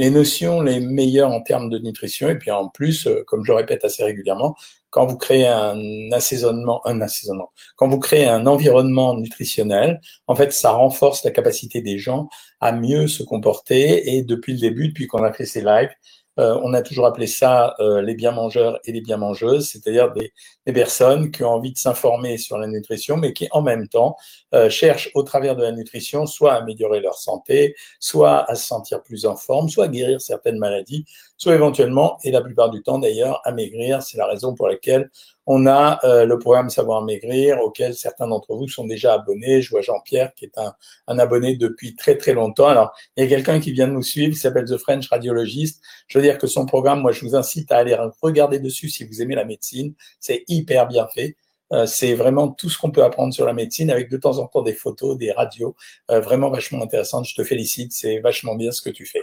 les notions les meilleures en termes de nutrition. Et puis en plus, euh, comme je le répète assez régulièrement, quand vous créez un assaisonnement, un assaisonnement, quand vous créez un environnement nutritionnel, en fait, ça renforce la capacité des gens à mieux se comporter. Et depuis le début, depuis qu'on a fait ces lives, on a toujours appelé ça euh, les bien mangeurs et les bien mangeuses, c'est-à-dire des, personnes qui ont envie de s'informer sur la nutrition, mais qui en même temps euh, cherchent au travers de la nutrition soit à améliorer leur santé, soit à se sentir plus en forme, soit à guérir certaines maladies, soit éventuellement, et la plupart du temps d'ailleurs, à maigrir. C'est la raison pour laquelle on a euh, le programme Savoir Maigrir, auquel certains d'entre vous sont déjà abonnés. Je vois Jean-Pierre qui est un, un, abonné depuis très très longtemps. Alors, il y a quelqu'un qui vient de nous suivre, qui s'appelle The French Radiologist. Je veux dire que son programme, moi, je vous incite à aller regarder dessus si vous aimez la médecine. C'est hyper bien fait. Euh, c'est vraiment tout ce qu'on peut apprendre sur la médecine avec de temps en temps des photos, des radios, euh, vraiment vachement intéressantes. Je te félicite, c'est vachement bien ce que tu fais.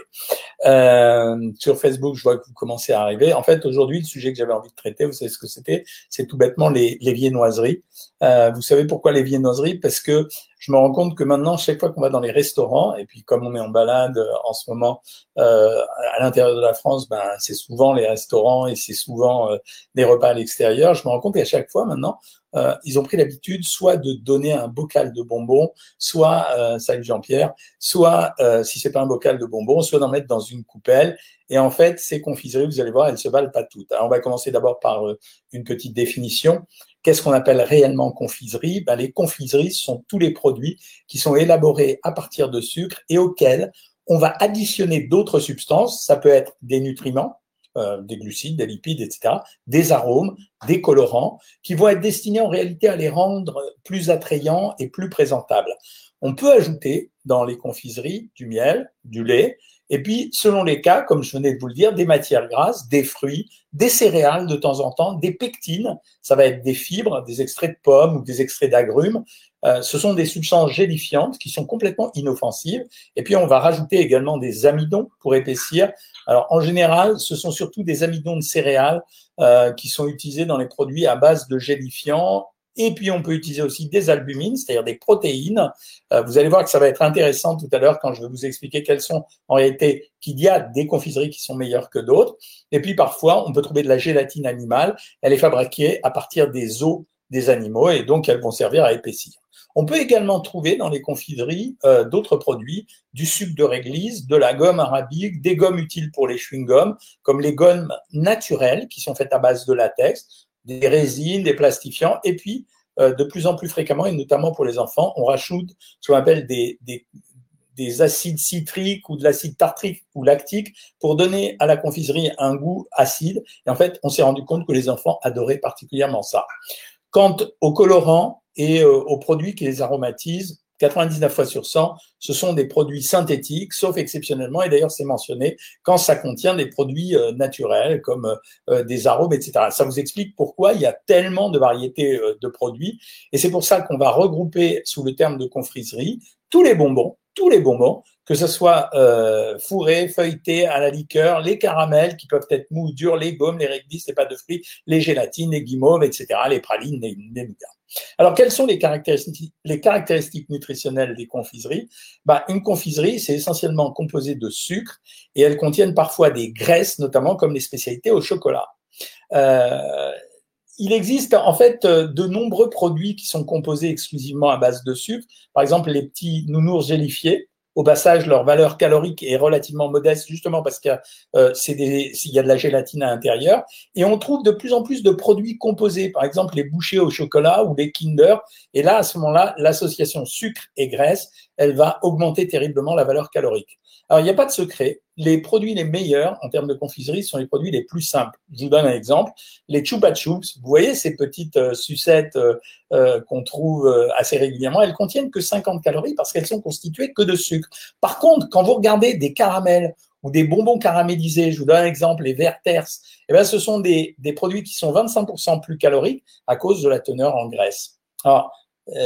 Euh, sur Facebook, je vois que vous commencez à arriver. En fait, aujourd'hui, le sujet que j'avais envie de traiter, vous savez ce que c'était? C'est tout bêtement les, les viennoiseries. Vous savez pourquoi les viennoiseries? Parce que je me rends compte que maintenant, chaque fois qu'on va dans les restaurants, et puis comme on est en balade en ce moment euh, à l'intérieur de la France, ben, c'est souvent les restaurants et c'est souvent euh, des repas à l'extérieur, je me rends compte qu'à chaque fois maintenant, euh, ils ont pris l'habitude soit de donner un bocal de bonbons, soit, euh, salut Jean-Pierre, soit, euh, si c'est pas un bocal de bonbons, soit d'en mettre dans une coupelle. Et en fait, ces confiseries, vous allez voir, elles se valent pas toutes. Alors, on va commencer d'abord par euh, une petite définition. Qu'est-ce qu'on appelle réellement confiserie? Ben, Les confiseries sont tous les produits qui sont élaborés à partir de sucre et auxquels on va additionner d'autres substances. Ça peut être des nutriments, euh, des glucides, des lipides, etc., des arômes, des colorants, qui vont être destinés en réalité à les rendre plus attrayants et plus présentables. On peut ajouter dans les confiseries du miel, du lait, et puis, selon les cas, comme je venais de vous le dire, des matières grasses, des fruits, des céréales de temps en temps, des pectines, ça va être des fibres, des extraits de pommes ou des extraits d'agrumes. Euh, ce sont des substances gélifiantes qui sont complètement inoffensives. Et puis, on va rajouter également des amidons pour épaissir. Alors, en général, ce sont surtout des amidons de céréales euh, qui sont utilisés dans les produits à base de gélifiants et puis, on peut utiliser aussi des albumines, c'est-à-dire des protéines. Euh, vous allez voir que ça va être intéressant tout à l'heure quand je vais vous expliquer quelles sont en réalité qu'il y a des confiseries qui sont meilleures que d'autres. Et puis, parfois, on peut trouver de la gélatine animale. Elle est fabriquée à partir des os des animaux et donc elles vont servir à épaissir. On peut également trouver dans les confiseries euh, d'autres produits, du sucre de réglisse, de la gomme arabique, des gommes utiles pour les chewing-gums, comme les gommes naturelles qui sont faites à base de latex, des résines, des plastifiants, et puis euh, de plus en plus fréquemment, et notamment pour les enfants, on rajoute ce qu'on appelle des, des, des, acides citriques ou de l'acide tartrique ou lactique pour donner à la confiserie un goût acide. Et en fait, on s'est rendu compte que les enfants adoraient particulièrement ça. Quant aux colorants et euh, aux produits qui les aromatisent, 99 fois sur 100, ce sont des produits synthétiques, sauf exceptionnellement, et d'ailleurs c'est mentionné, quand ça contient des produits euh, naturels comme euh, euh, des arômes, etc. Ça vous explique pourquoi il y a tellement de variétés de produits, et c'est pour ça qu'on va regrouper sous le terme de confiserie tous les bonbons, tous les bonbons, que ce soit euh, fourré, feuilleté, à la liqueur, les caramels qui peuvent être mous, durs, les gommes, les réglisses, les pâtes de fruits, les gélatines, les guimauves, etc., les pralines, les, les. Alors, quelles sont les caractéristiques, les caractéristiques nutritionnelles des confiseries? Bah, Une confiserie, c'est essentiellement composé de sucre et elles contiennent parfois des graisses, notamment comme les spécialités au chocolat. Euh, il existe en fait de nombreux produits qui sont composés exclusivement à base de sucre. Par exemple, les petits nounours gélifiés, au passage, leur valeur calorique est relativement modeste, justement parce qu'il euh, y a de la gélatine à l'intérieur. Et on trouve de plus en plus de produits composés, par exemple les bouchées au chocolat ou les Kinder. Et là, à ce moment-là, l'association sucre et graisse, elle va augmenter terriblement la valeur calorique. Alors, il n'y a pas de secret. Les produits les meilleurs en termes de confiserie sont les produits les plus simples. Je vous donne un exemple. Les Chupa Chups, vous voyez ces petites euh, sucettes euh, euh, qu'on trouve assez régulièrement, elles contiennent que 50 calories parce qu'elles sont constituées que de sucre. Par contre, quand vous regardez des caramels ou des bonbons caramélisés, je vous donne un exemple, les Werther's, eh bien, ce sont des, des produits qui sont 25% plus caloriques à cause de la teneur en graisse.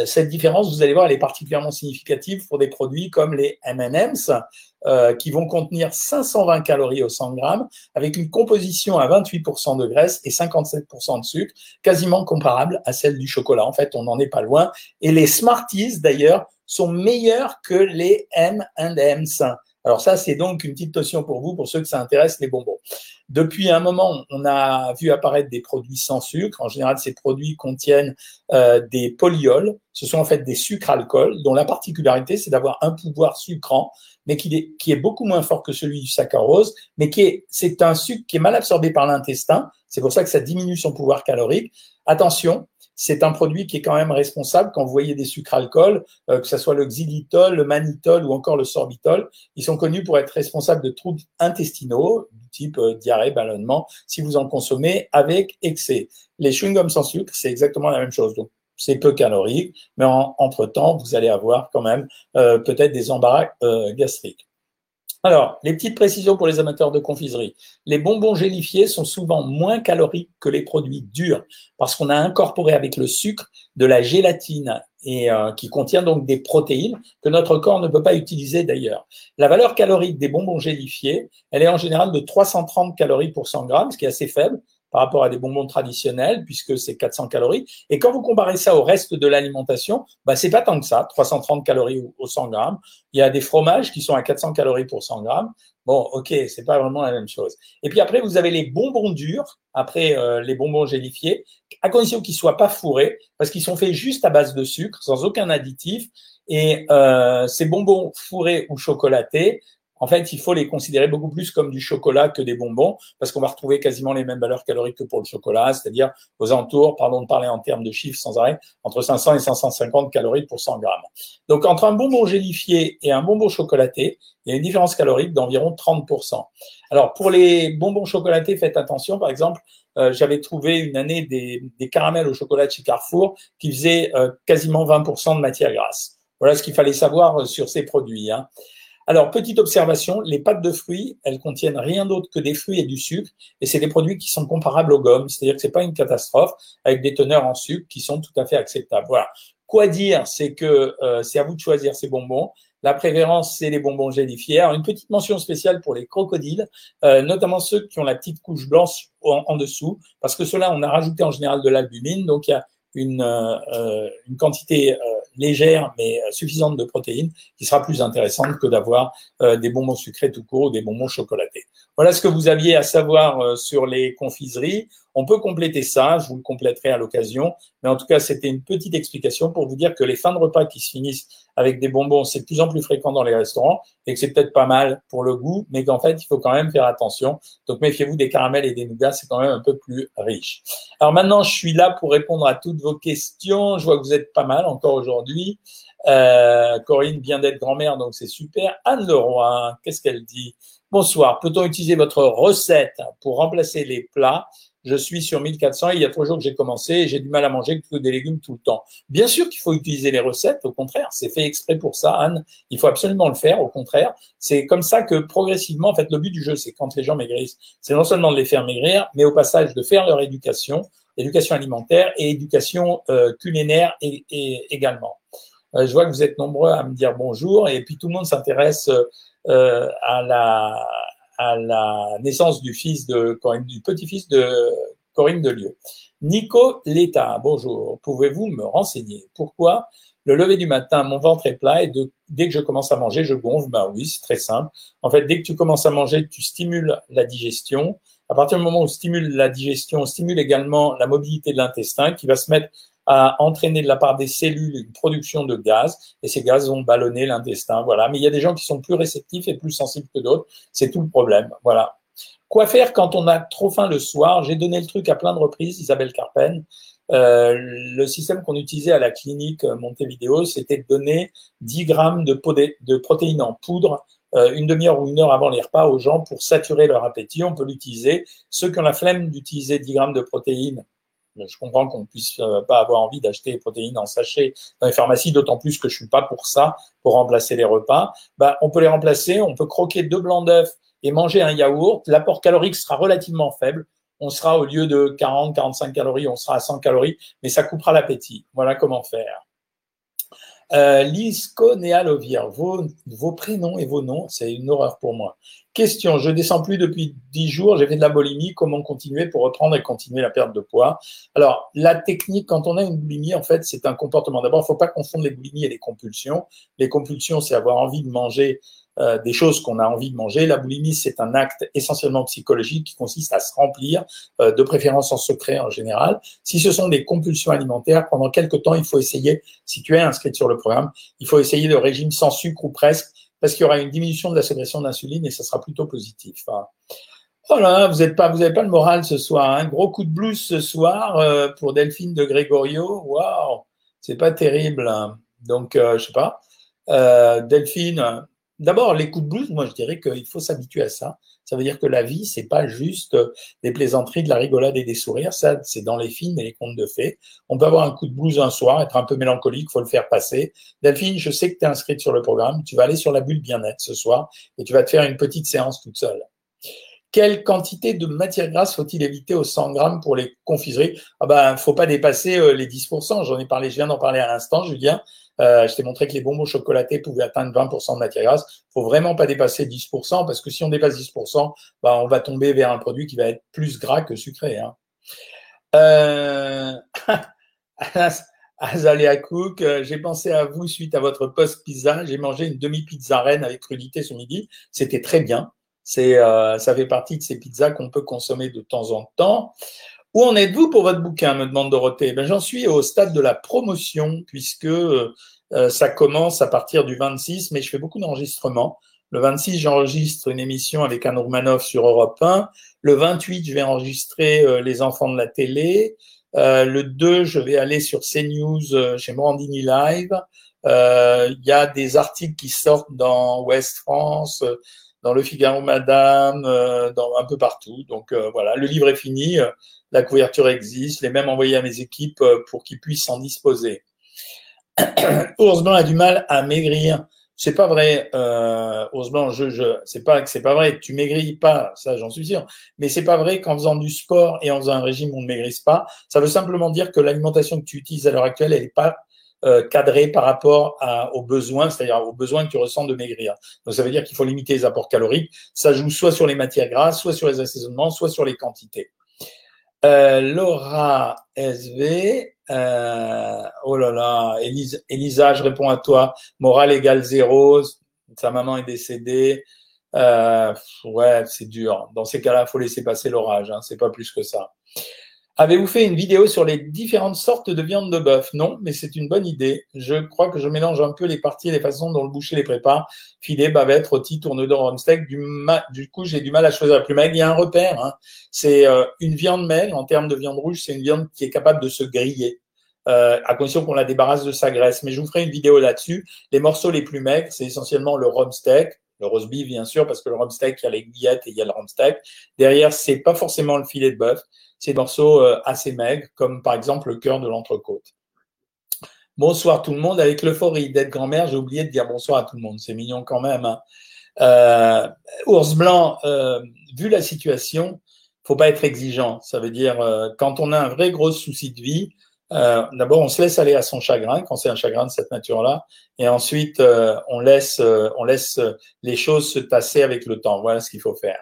Cette différence, vous allez voir, elle est particulièrement significative pour des produits comme les M&M's, euh, qui vont contenir 520 calories au 100 grammes, avec une composition à 28% de graisse et 57% de sucre, quasiment comparable à celle du chocolat. En fait, on n'en est pas loin. Et les Smarties, d'ailleurs, sont meilleurs que les M&M's. Alors ça, c'est donc une petite notion pour vous, pour ceux que ça intéresse, les bonbons. Depuis un moment, on a vu apparaître des produits sans sucre. En général, ces produits contiennent euh, des polyols. Ce sont en fait des sucres alcools dont la particularité, c'est d'avoir un pouvoir sucrant, mais qui est, qui est beaucoup moins fort que celui du saccharose, mais qui est, c'est un sucre qui est mal absorbé par l'intestin. C'est pour ça que ça diminue son pouvoir calorique. Attention, c'est un produit qui est quand même responsable quand vous voyez des sucres alcool, euh, que ce soit le xylitol, le mannitol ou encore le sorbitol. Ils sont connus pour être responsables de troubles intestinaux, du type euh, diarrhée, ballonnement, si vous en consommez avec excès. Les chewing-gums sans sucre, c'est exactement la même chose. Donc, c'est peu calorique, mais entre-temps, vous allez avoir quand même euh, peut-être des embarras gastriques. Alors, les petites précisions pour les amateurs de confiserie. Les bonbons gélifiés sont souvent moins caloriques que les produits durs parce qu'on a incorporé avec le sucre de la gélatine et euh, qui contient donc des protéines que notre corps ne peut pas utiliser d'ailleurs. La valeur calorique des bonbons gélifiés, elle est en général de 330 calories pour 100 grammes, ce qui est assez faible par rapport à des bonbons traditionnels, puisque c'est 400 calories. Et quand vous comparez ça au reste de l'alimentation, bah, c'est pas tant que ça, 330 calories au 100 grammes. Il y a des fromages qui sont à 400 calories pour 100 grammes. Bon, ok, c'est pas vraiment la même chose. Et puis après, vous avez les bonbons durs, après euh, les bonbons gélifiés, à condition qu'ils soient pas fourrés, parce qu'ils sont faits juste à base de sucre, sans aucun additif. Et euh, ces bonbons fourrés ou chocolatés, en fait, il faut les considérer beaucoup plus comme du chocolat que des bonbons, parce qu'on va retrouver quasiment les mêmes valeurs caloriques que pour le chocolat, c'est-à-dire aux alentours, pardon de parler en termes de chiffres sans arrêt, entre 500 et 550 calories pour 100 grammes. Donc, entre un bonbon gélifié et un bonbon chocolaté, il y a une différence calorique d'environ 30%. Alors, pour les bonbons chocolatés, faites attention. Par exemple, euh, j'avais trouvé une année des, caramels au chocolat de chez Carrefour qui faisaient euh, quasiment 20% de matière grasse. Voilà ce qu'il fallait savoir euh, sur ces produits. Hein. Alors, petite observation, les pâtes de fruits, elles contiennent rien d'autre que des fruits et du sucre, et c'est des produits qui sont comparables aux gommes, c'est-à-dire que c'est pas une catastrophe, avec des teneurs en sucre qui sont tout à fait acceptables. Voilà. Quoi dire, c'est que euh, c'est à vous de choisir ces bonbons. La préférence, c'est les bonbons gélifiés. Une petite mention spéciale pour les crocodiles, euh, notamment ceux qui ont la petite couche blanche en, dessous, parce que ceux-là, on a rajouté en général de l'albumine, donc il y a une, euh, une quantité légère mais euh, suffisante de protéines qui sera plus intéressante que d'avoir euh, des bonbons sucrés tout court ou des bonbons chocolatés. Voilà ce que vous aviez à savoir euh, sur les confiseries. On peut compléter ça, je vous le compléterai à l'occasion, mais en tout cas, c'était une petite explication pour vous dire que les fins de repas qui se finissent avec des bonbons, c'est de plus en plus fréquent dans les restaurants et que c'est peut-être pas mal pour le goût, mais qu'en fait, il faut quand même faire attention. Donc, méfiez-vous des caramels et des nougats, c'est quand même un peu plus riche. Alors maintenant, je suis là pour répondre à toutes vos questions. Je vois que vous êtes pas mal encore aujourd'hui. Euh, Corinne vient d'être grand-mère, donc c'est super. Anne Leroy, qu'est-ce qu'elle dit? Bonsoir. Peut-on utiliser votre recette pour remplacer les plats? Je suis sur 1400 il y a trois jours que j'ai commencé et j'ai du mal à manger que des légumes tout le temps. Bien sûr qu'il faut utiliser les recettes, au contraire, c'est fait exprès pour ça, Anne. Il faut absolument le faire, au contraire. C'est comme ça que progressivement, en fait, le but du jeu, c'est quand les gens maigrissent, c'est non seulement de les faire maigrir, mais au passage de faire leur éducation, éducation alimentaire et éducation euh, culinaire et, également. Euh, je vois que vous êtes nombreux à me dire bonjour et puis tout le monde s'intéresse euh, à, la, à la naissance du fils de Corinne, du petit-fils de Corinne de Lieu. Nico Létat, bonjour. Pouvez-vous me renseigner pourquoi le lever du matin, mon ventre est plat et dès que je commence à manger, je gonfle? Ben oui, c'est très simple. En fait, dès que tu commences à manger, tu stimules la digestion. À partir du moment où on stimule la digestion, on stimule également la mobilité de l'intestin qui va se mettre à entraîner de la part des cellules une production de gaz, et ces gaz vont ballonner l'intestin. Voilà. Mais il y a des gens qui sont plus réceptifs et plus sensibles que d'autres. C'est tout le problème. Voilà. Quoi faire quand on a trop faim le soir? J'ai donné le truc à plein de reprises, Isabelle Carpen. Euh, le système qu'on utilisait à la clinique euh, Montevideo, c'était de donner 10 grammes de, de protéines en poudre euh, une demi-heure ou une heure avant les repas aux gens pour saturer leur appétit. On peut l'utiliser. Ceux qui ont la flemme d'utiliser 10 grammes de protéines je comprends qu'on puisse euh, pas avoir envie d'acheter des protéines en sachet dans les pharmacies, d'autant plus que je suis pas pour ça, pour remplacer les repas. Bah, on peut les remplacer, on peut croquer deux blancs d'œufs et manger un yaourt. L'apport calorique sera relativement faible. On sera au lieu de 40, 45 calories, on sera à 100 calories, mais ça coupera l'appétit. Voilà comment faire. Euh, Lisco Néalovir, vos, vos prénoms et vos noms, c'est une horreur pour moi. Question, je descends plus depuis 10 jours, j'ai fait de la boulimie, comment continuer pour reprendre et continuer la perte de poids? Alors, la technique, quand on a une boulimie, en fait, c'est un comportement. D'abord, il ne faut pas confondre les boulimies et les compulsions. Les compulsions, c'est avoir envie de manger euh, des choses qu'on a envie de manger. La boulimie, c'est un acte essentiellement psychologique qui consiste à se remplir, euh, de préférence en secret en général. Si ce sont des compulsions alimentaires, pendant quelques temps, il faut essayer, si tu es inscrit sur le programme, il faut essayer le régime sans sucre ou presque, parce qu'il y aura une diminution de la sécrétion d'insuline et ça sera plutôt positif. Voilà, vous n'avez pas, vous pas le moral ce soir. Un hein. gros coup de blues ce soir euh, pour Delphine de Grégorio. Waouh, c'est pas terrible. Hein. Donc, je je sais pas. Delphine, D'abord, les coups de blues, moi je dirais qu'il faut s'habituer à ça. Ça veut dire que la vie, c'est pas juste euh, des plaisanteries, de la rigolade et des sourires. Ça, c'est dans les films et les contes de fées. On peut avoir un coup de blues un soir, être un peu mélancolique, faut le faire passer. Delphine, je sais que tu es inscrite sur le programme. Tu vas aller sur la bulle bien-être ce soir et tu vas te faire une petite séance toute seule. Quelle quantité de matière grasse faut-il éviter aux 100 grammes pour les confiseries? Ah ben, faut pas dépasser euh, les 10%. J'en ai parlé, je viens d'en parler à l'instant, Julien. Euh, je t'ai montré que les bonbons chocolatés pouvaient atteindre 20% de matière grasse. Il faut vraiment pas dépasser 10% parce que si on dépasse 10%, bah, on va tomber vers un produit qui va être plus gras que sucré. Hein. Euh... Azalea Cook, j'ai pensé à vous suite à votre post pizza. J'ai mangé une demi-pizza reine avec crudité ce midi. C'était très bien. C'est, euh, ça fait partie de ces pizzas qu'on peut consommer de temps en temps. Où en êtes-vous pour votre bouquin me demande Dorothée? Ben, j'en suis au stade de la promotion puisque euh, ça commence à partir du 26, mais je fais beaucoup d'enregistrements. Le 26, j'enregistre une émission avec Anne Roumanoff sur Europe 1. Le 28, je vais enregistrer euh, Les enfants de la télé. Euh, le 2, je vais aller sur CNews euh, chez Morandini Live. Il y a des articles qui sortent dans Ouest France, dans Le Figaro Madame, dans un peu partout. Donc voilà, le livre est fini la couverture existe, les mêmes envoyés à mes équipes euh, pour qu'ils puissent s'en disposer. Ours a du mal à maigrir. C'est pas vrai, euh. Je, je, c'est pas que c'est pas vrai. Tu maigris pas, ça j'en suis sûr. Mais c'est pas vrai qu'en faisant du sport et en faisant un régime on ne maigrisse pas. Ça veut simplement dire que l'alimentation que tu utilises à l'heure actuelle, elle n'est pas euh, cadrée par rapport aux besoins, c'est-à-dire aux besoins que tu ressens de maigrir. Donc ça veut dire qu'il faut limiter les apports caloriques. Ça joue soit sur les matières grasses, soit sur les assaisonnements, soit sur les quantités. Euh, Laura SV, euh, oh là là, Elisa, je réponds à toi. Morale égale zéro, sa maman est décédée. Euh, ouais, c'est dur. Dans ces cas-là, faut laisser passer l'orage. Hein, c'est pas plus que ça. Avez-vous fait une vidéo sur les différentes sortes de viande de bœuf? Non, mais c'est une bonne idée. Je crois que je mélange un peu les parties et les façons dont le boucher les prépare. Filet, bavette, rôti, tourne-dos, rumsteak. Du, du coup, j'ai du mal à choisir la plus maigre. Il y a un repère. Hein. C'est euh, une viande maigre. En termes de viande rouge, c'est une viande qui est capable de se griller. Euh, à condition qu'on la débarrasse de sa graisse. Mais je vous ferai une vidéo là-dessus. Les morceaux les plus maigres, c'est essentiellement le rumsteak, le roast beef bien sûr, parce que le rumsteak, il y a les guillettes et il y a le rumsteak. Derrière, c'est pas forcément le filet de bœuf, ces morceaux euh, assez maigres, comme par exemple le cœur de l'entrecôte. Bonsoir tout le monde. Avec l'euphorie d'être grand-mère, j'ai oublié de dire bonsoir à tout le monde. C'est mignon quand même. Hein. Euh, ours blanc, euh, vu la situation, faut pas être exigeant. Ça veut dire quand on a un vrai gros souci de vie, d'abord on se laisse aller à son chagrin quand c'est un chagrin de cette nature-là, et ensuite on laisse on laisse les choses se tasser avec le temps. Voilà ce qu'il faut faire.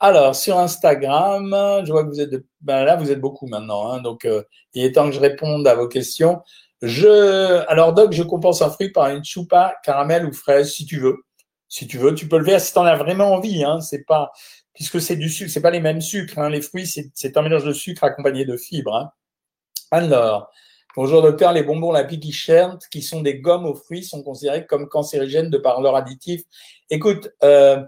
Alors, sur Instagram, je vois que vous êtes, ben là, vous êtes beaucoup maintenant, hein, donc euh, il est temps que je réponde à vos questions. Je, alors Doc, je compense un fruit par une choupa caramel ou fraise, si tu veux. Si tu veux, tu peux le faire si tu en as vraiment envie. Hein, c'est pas, puisque c'est du sucre, c'est pas les mêmes sucres. Hein, les fruits, c'est un mélange de sucre accompagné de fibres. Hein. Alors, bonjour docteur, les bonbons la qui sont des gommes aux fruits, sont considérés comme cancérigènes de par leur additif. Écoute, euh,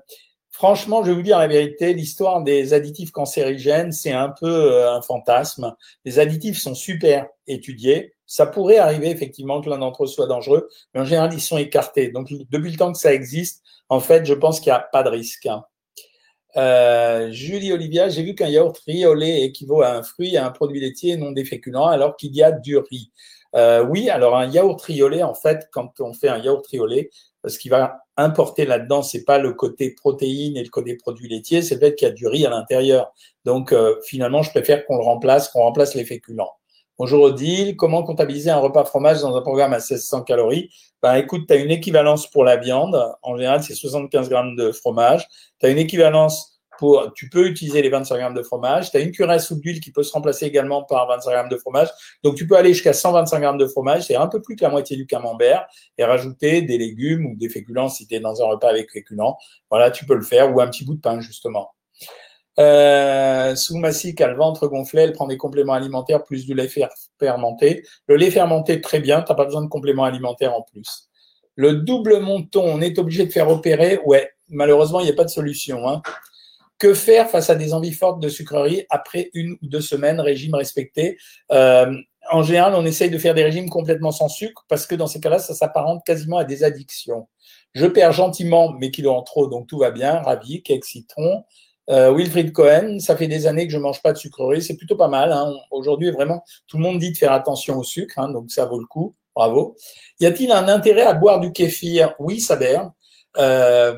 Franchement, je vais vous dire la vérité, l'histoire des additifs cancérigènes, c'est un peu euh, un fantasme. Les additifs sont super étudiés. Ça pourrait arriver effectivement que l'un d'entre eux soit dangereux, mais en général, ils sont écartés. Donc, depuis le temps que ça existe, en fait, je pense qu'il n'y a pas de risque. Hein. Euh, Julie Olivia, j'ai vu qu'un yaourt riz au lait équivaut à un fruit, à un produit laitier non déféculant, alors qu'il y a du riz. Euh, oui, alors un yaourt lait, en fait, quand on fait un yaourt lait, ce qui va importer là-dedans, c'est pas le côté protéines et le côté produits laitiers, c'est le fait qu'il y a du riz à l'intérieur. Donc euh, finalement, je préfère qu'on le remplace, qu'on remplace les féculents. Bonjour Odile, comment comptabiliser un repas fromage dans un programme à 1600 calories? Ben écoute, tu as une équivalence pour la viande, en général c'est 75 grammes de fromage, tu as une équivalence pour, tu peux utiliser les 25 grammes de fromage. Tu as une cuillère à soupe d'huile qui peut se remplacer également par 25 grammes de fromage. Donc, tu peux aller jusqu'à 125 grammes de fromage, c'est un peu plus que la moitié du camembert, et rajouter des légumes ou des féculents si tu es dans un repas avec féculents. Voilà, tu peux le faire, ou un petit bout de pain, justement. Euh, Soumassic a le ventre gonflé, elle prend des compléments alimentaires plus du lait fermenté. Le lait fermenté, très bien, tu n'as pas besoin de compléments alimentaires en plus. Le double monton, on est obligé de faire opérer. Ouais, malheureusement, il n'y a pas de solution. Hein. Que faire face à des envies fortes de sucrerie après une ou deux semaines, régime respecté? Euh, En général, on essaye de faire des régimes complètement sans sucre parce que dans ces cas-là, ça s'apparente quasiment à des addictions. Je perds gentiment mes kilos en trop, donc tout va bien. Ravi, cake citron. Euh, Wilfried Cohen, ça fait des années que je mange pas de sucrerie, c'est plutôt pas mal. Hein. Aujourd'hui, vraiment, tout le monde dit de faire attention au sucre, hein, donc ça vaut le coup. Bravo. Y a-t-il un intérêt à boire du kéfir? Oui, ça Euh,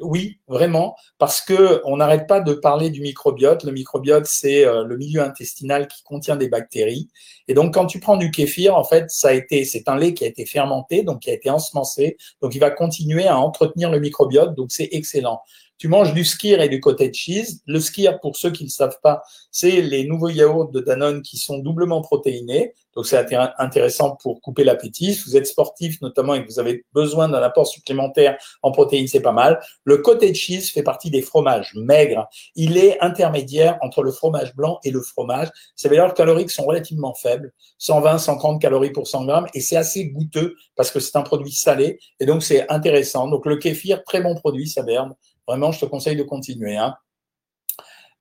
oui, vraiment, parce que on n'arrête pas de parler du microbiote. Le microbiote, c'est euh, le milieu intestinal qui contient des bactéries. Et donc, quand tu prends du kéfir, en fait, ça a été, c'est un lait qui a été fermenté, donc qui a été ensemencé, donc il va continuer à entretenir le microbiote, donc c'est excellent tu manges du skir et du cottage cheese. Le skir, pour ceux qui ne savent pas, c'est les nouveaux yaourts de Danone qui sont doublement protéinés. Donc, c'est intéressant pour couper l'appétit. Si vous êtes sportif notamment et que vous avez besoin d'un apport supplémentaire en protéines, c'est pas mal. Le cottage cheese fait partie des fromages maigres. Il est intermédiaire entre le fromage blanc et le fromage. Ses valeurs caloriques sont relativement faibles, 120, 130 calories pour 100 grammes, et c'est assez goûteux parce que c'est un produit salé, et donc c'est intéressant. Donc, le kéfir, très bon produit, ça berne. Vraiment, je te conseille de continuer. Hein.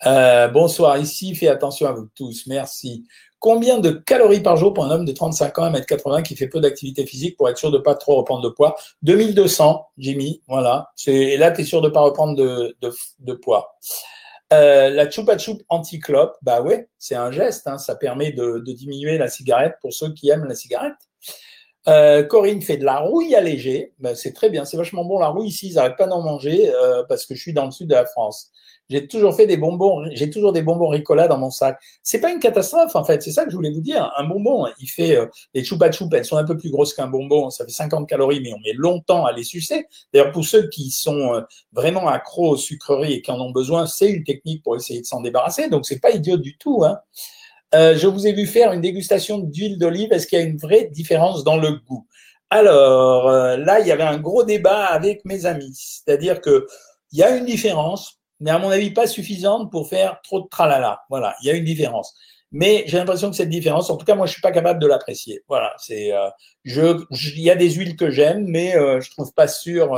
Euh, bonsoir, ici, fais attention à vous tous, merci. Combien de calories par jour pour un homme de 35 ans, 1m80 qui fait peu d'activité physique pour être sûr de ne pas trop reprendre de poids? 2200, Jimmy, voilà. Et là, tu es sûr de ne pas reprendre de, poids. Euh, la choupa choup anti-clope, bah ouais, c'est un geste, hein. ça permet de, diminuer la cigarette pour ceux qui aiment la cigarette. Euh, Corinne fait de la rouille allégée. Ben, c'est très bien, c'est vachement bon la rouille ici. Ils n'arrêtent pas d'en manger euh, parce que je suis dans le sud de la France. J'ai toujours fait des bonbons, j'ai toujours des bonbons Ricola dans mon sac. C'est pas une catastrophe en fait, c'est ça que je voulais vous dire. Un bonbon, il fait euh, les choupa choup, elles sont un peu plus grosses qu'un bonbon, ça fait 50 calories, mais on met longtemps à les sucer. D'ailleurs, pour ceux qui sont euh, vraiment accros aux sucreries et qui en ont besoin, c'est une technique pour essayer de s'en débarrasser. Donc c'est pas idiot du tout. Hein. Euh, je vous ai vu faire une dégustation d'huile d'olive. Est-ce qu'il y a une vraie différence dans le goût? Alors euh, là, il y avait un gros débat avec mes amis. C'est-à-dire que il y a une différence, mais à mon avis pas suffisante pour faire trop de tralala. Voilà, il y a une différence. Mais j'ai l'impression que cette différence, en tout cas, moi, je suis pas capable de l'apprécier. Voilà, c'est, euh, je, il y a des huiles que j'aime, mais je trouve pas sûr.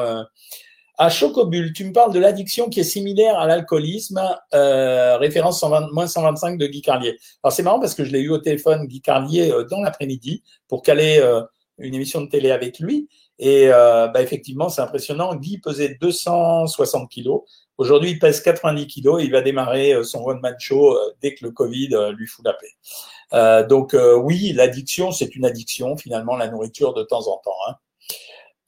À Chocobule, tu me parles de l'addiction qui est similaire à l'alcoolisme, euh, référence 120, moins 125 de Guy Carlier. Alors c'est marrant parce que je l'ai eu au téléphone, Guy Carlier, euh, dans l'après-midi pour caler euh, une émission de télé avec lui. Et bah, effectivement, c'est impressionnant. Guy pesait 260 kilos. Aujourd'hui, il pèse 90 kilos et il va démarrer son one-man show dès que le Covid lui fout la paix. donc oui, l'addiction, c'est une addiction, finalement, la nourriture de temps en temps. Hein.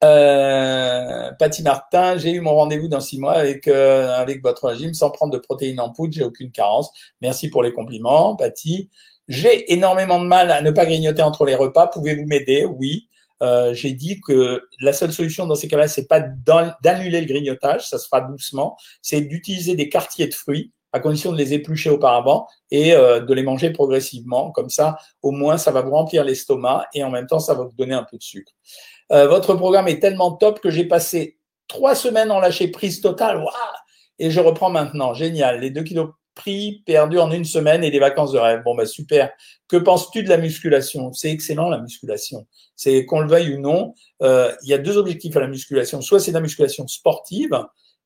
Euh, Patty Martin, j'ai eu mon rendez-vous dans six mois avec, euh, avec votre régime sans prendre de protéines en poudre, j'ai aucune carence. Merci pour les compliments, Patty. J'ai énormément de mal à ne pas grignoter entre les repas. Pouvez-vous m'aider? Oui. Euh, j'ai dit que la seule solution dans ces cas-là, c'est pas d'annuler le grignotage, ça se fera doucement, c'est d'utiliser des quartiers de fruits à condition de les éplucher auparavant et euh, de les manger progressivement. Comme ça, au moins, ça va vous remplir l'estomac et en même temps, ça va vous donner un peu de sucre. Euh, votre programme est tellement top que j'ai passé trois semaines en lâcher prise totale. et je reprends maintenant. Génial. Les deux kilos pris, perdus en une semaine et des vacances de rêve. Bon, bah super. Que penses-tu de la musculation? C'est excellent la musculation. C'est qu'on le veuille ou non. Euh, il y a deux objectifs à la musculation. Soit c'est de la musculation sportive,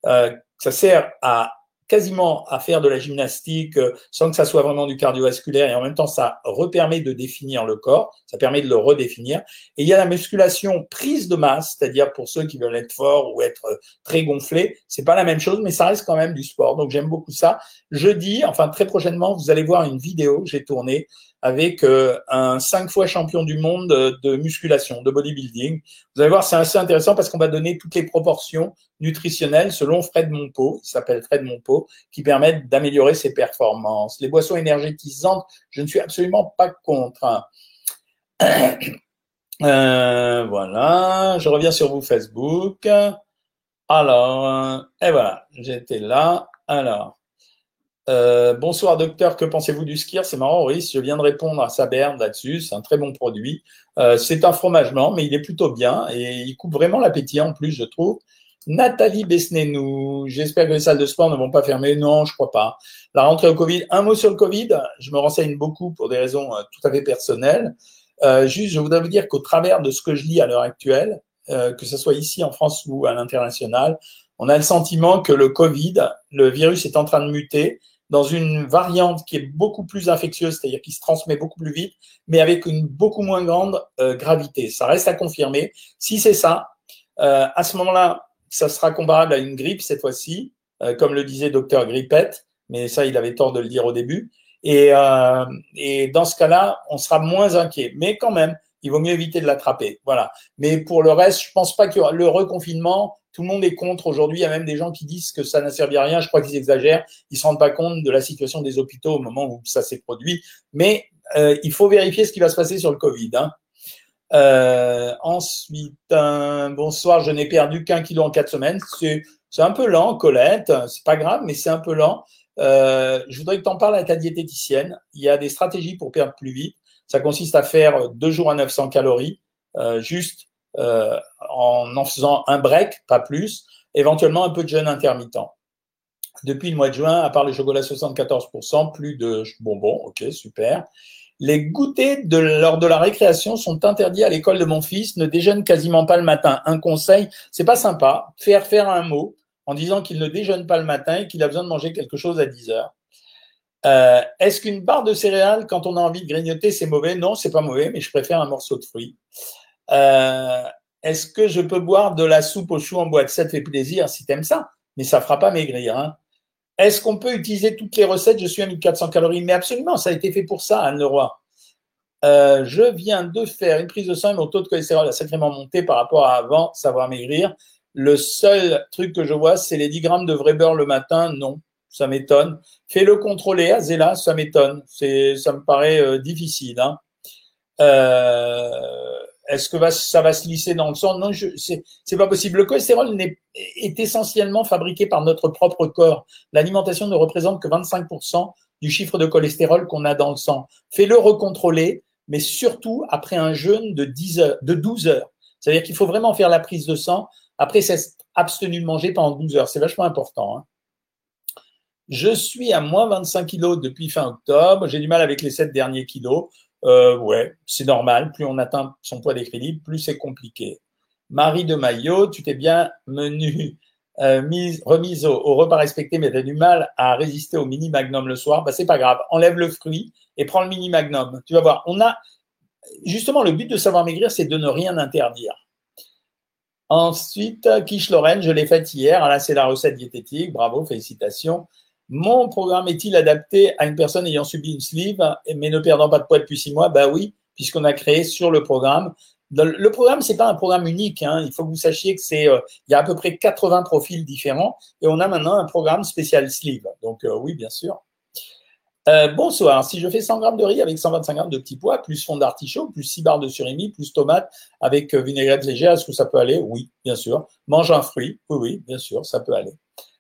euh, ça sert à quasiment à faire de la gymnastique euh, sans que ça soit vraiment du cardiovasculaire et en même temps ça repermet de définir le corps, ça permet de le redéfinir. Et il y a la musculation prise de masse, c'est-à-dire pour ceux qui veulent être forts ou être euh, très gonflés, c'est pas la même chose, mais ça reste quand même du sport. Donc j'aime beaucoup ça. Jeudi, enfin très prochainement, vous allez voir une vidéo que j'ai tournée avec euh, un cinq fois champion du monde de musculation, de bodybuilding. Vous allez voir, c'est assez intéressant parce qu'on va donner toutes les proportions nutritionnelles selon Fred Monpeau, il s'appelle Fred Monpeau, qui permettent d'améliorer ses performances. Les boissons énergétisantes, je ne suis absolument pas contre. Euh, voilà, je reviens sur vous Facebook. Alors, et voilà, j'étais là. Alors, euh, bonsoir docteur, que pensez-vous du skir? C'est marrant, oui, je viens de répondre à Saberne là-dessus, c'est un très bon produit. Euh, c'est un fromage blanc, mais il est plutôt bien et il coupe vraiment l'appétit en plus, je trouve. Nathalie Besnénou, j'espère que les salles de sport ne vont pas fermer. Non, je crois pas. La rentrée au Covid, un mot sur le Covid. Je me renseigne beaucoup pour des raisons euh, tout à fait personnelles. juste, je voudrais vous dire qu'au travers de ce que je lis à l'heure actuelle, que ce soit ici en France ou à l'international, on a le sentiment que le Covid, le virus est en train de muter dans une variante qui est beaucoup plus infectieuse, c'est-à-dire qui se transmet beaucoup plus vite, mais avec une beaucoup moins grande euh, gravité. Ça reste à confirmer. Si c'est ça, euh, à ce moment-là, ça sera comparable à une grippe cette fois-ci, euh, comme le disait docteur Grippette, mais ça, il avait tort de le dire au début. Et, et dans ce cas-là, on sera moins inquiet. Mais quand même, il vaut mieux éviter de l'attraper. Voilà. Mais pour le reste, je pense pas que le reconfinement, tout le monde est contre aujourd'hui. Il y a même des gens qui disent que ça n'a servi à rien. Je crois qu'ils exagèrent. Ils se rendent pas compte de la situation des hôpitaux au moment où ça s'est produit. Mais euh, il faut vérifier ce qui va se passer sur le Covid. Hein. Euh, ensuite, bonsoir, je n'ai perdu qu'un kilo en quatre semaines. C'est un peu lent, Colette. C'est pas grave, mais c'est un peu lent. Euh, je voudrais que tu en parles à ta diététicienne. Il y a des stratégies pour perdre plus vite. Ça consiste à faire deux jours à 900 calories, juste euh, en en faisant un break, pas plus, éventuellement un peu de jeûne intermittent. Depuis le mois de juin, à part le chocolat 74%, plus de bonbons, ok, super. Les goûters lors de la récréation sont interdits à l'école de mon fils, ne déjeune quasiment pas le matin. Un conseil, c'est pas sympa, faire faire un mot en disant qu'il ne déjeune pas le matin et qu'il a besoin de manger quelque chose à 10 heures. Euh, Est-ce qu'une barre de céréales, quand on a envie de grignoter, c'est mauvais? Non, c'est pas mauvais, mais je préfère un morceau de fruit. Euh, est-ce que je peux boire de la soupe aux choux en boîte? Ça te fait plaisir si tu aimes ça, mais ça ne fera pas maigrir. Hein. Est-ce qu'on peut utiliser toutes les recettes? Je suis à 1400 calories, mais absolument, ça a été fait pour ça, Anne Leroy. Euh, je viens de faire une prise de sang et mon taux de cholestérol a sacrément monté par rapport à avant, savoir maigrir. Le seul truc que je vois, c'est les 10 grammes de vrai beurre le matin. Non, ça m'étonne. Fais-le contrôler, Azela, ça m'étonne. Ça me paraît euh, difficile. Hein. Euh, est-ce que ça va se lisser dans le sang? Non, c'est pas possible. Le cholestérol est, essentiellement fabriqué par notre propre corps. L'alimentation ne représente que 25% du chiffre de cholestérol qu'on a dans le sang. Fais-le recontrôler, mais surtout après un jeûne de, 10 heures, de 12 heures. C'est-à-dire qu'il faut vraiment faire la prise de sang après s'être abstenu de manger pendant 12 heures. C'est vachement important. Hein. Je suis à moins 25 kilos depuis fin octobre. J'ai du mal avec les 7 derniers kilos. Euh, ouais, c'est normal. Plus on atteint son poids d'équilibre, plus c'est compliqué. Marie de Maillot, tu t'es bien menu, euh, mise, remise au, repas respecté, mais tu as du mal à résister au mini magnum le soir. Bah, c'est pas grave. Enlève le fruit et prends le mini magnum. Tu vas voir. On a, justement, le but de savoir maigrir, c'est de ne rien interdire. Ensuite, quiche Lorraine, je l'ai faite hier. Ah, là, c'est la recette diététique. Bravo, félicitations. Mon programme est-il adapté à une personne ayant subi une sleeve mais ne perdant pas de poids depuis six mois? Ben oui, puisqu'on a créé sur le programme. Le programme, c'est pas un programme unique. Hein. Il faut que vous sachiez que c'est, euh, il y a à peu près 80 profils différents et on a maintenant un programme spécial sleeve. Donc euh, oui, bien sûr. Euh, bonsoir. Si je fais 100 grammes de riz avec 125 grammes de petits pois, plus fond d'artichaut, plus 6 barres de surimi, plus tomate avec vinaigrette légère, est-ce que ça peut aller? Oui, bien sûr. Mange un fruit? Oui, oui, bien sûr, ça peut aller.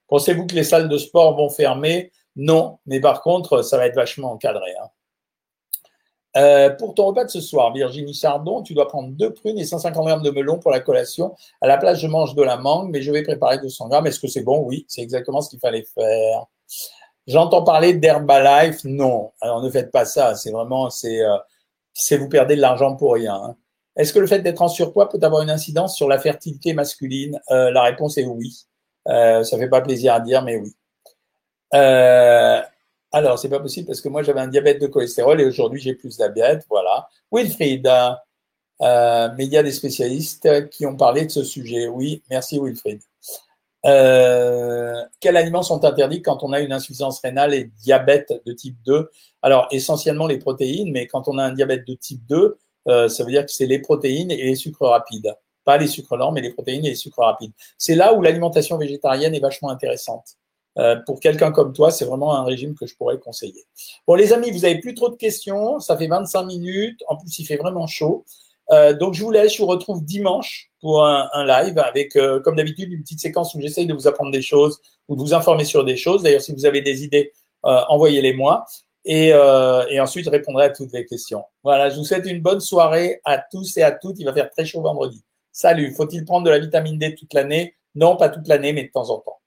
Pensez-vous que les salles de sport vont fermer? Non, mais par contre, ça va être vachement encadré. Hein. Euh, pour ton repas de ce soir, Virginie Chardon, tu dois prendre deux prunes et 150 grammes de melon pour la collation. À la place, je mange de la mangue, mais je vais préparer 200 grammes. Est-ce que c'est bon? Oui, c'est exactement ce qu'il fallait faire. J'entends parler d'Herbalife. Non, alors ne faites pas ça. C'est vraiment, c'est, euh, vous perdez de l'argent pour rien. Hein. Est-ce que le fait d'être en surpoids peut avoir une incidence sur la fertilité masculine? Euh, La réponse est oui. Euh, ça fait pas plaisir à dire, mais oui. Euh, alors, c'est pas possible parce que moi, j'avais un diabète de cholestérol et aujourd'hui, j'ai plus de diabète. Voilà. Wilfried, euh, mais il y a des spécialistes qui ont parlé de ce sujet. Oui, merci Wilfried. Euh, quels aliments sont interdits quand on a une insuffisance rénale et diabète de type 2 Alors, essentiellement les protéines, mais quand on a un diabète de type 2, euh, ça veut dire que c'est les protéines et les sucres rapides pas les sucres lents, mais les protéines et les sucres rapides. C'est là où l'alimentation végétarienne est vachement intéressante. Euh, pour quelqu'un comme toi, c'est vraiment un régime que je pourrais conseiller. Bon, les amis, vous avez plus trop de questions. Ça fait 25 minutes. En plus, il fait vraiment chaud. Euh, donc je vous laisse, je vous retrouve dimanche pour un, live avec, euh, comme d'habitude, une petite séquence où j'essaye de vous apprendre des choses ou de vous informer sur des choses. D'ailleurs, si vous avez des idées, envoyez-les moi. Et, et, ensuite, je répondrai à toutes les questions. Voilà, je vous souhaite une bonne soirée à tous et à toutes. Il va faire très chaud vendredi. Salut, faut-il prendre de la vitamine D toute l'année? Non, pas toute l'année, mais de temps en temps.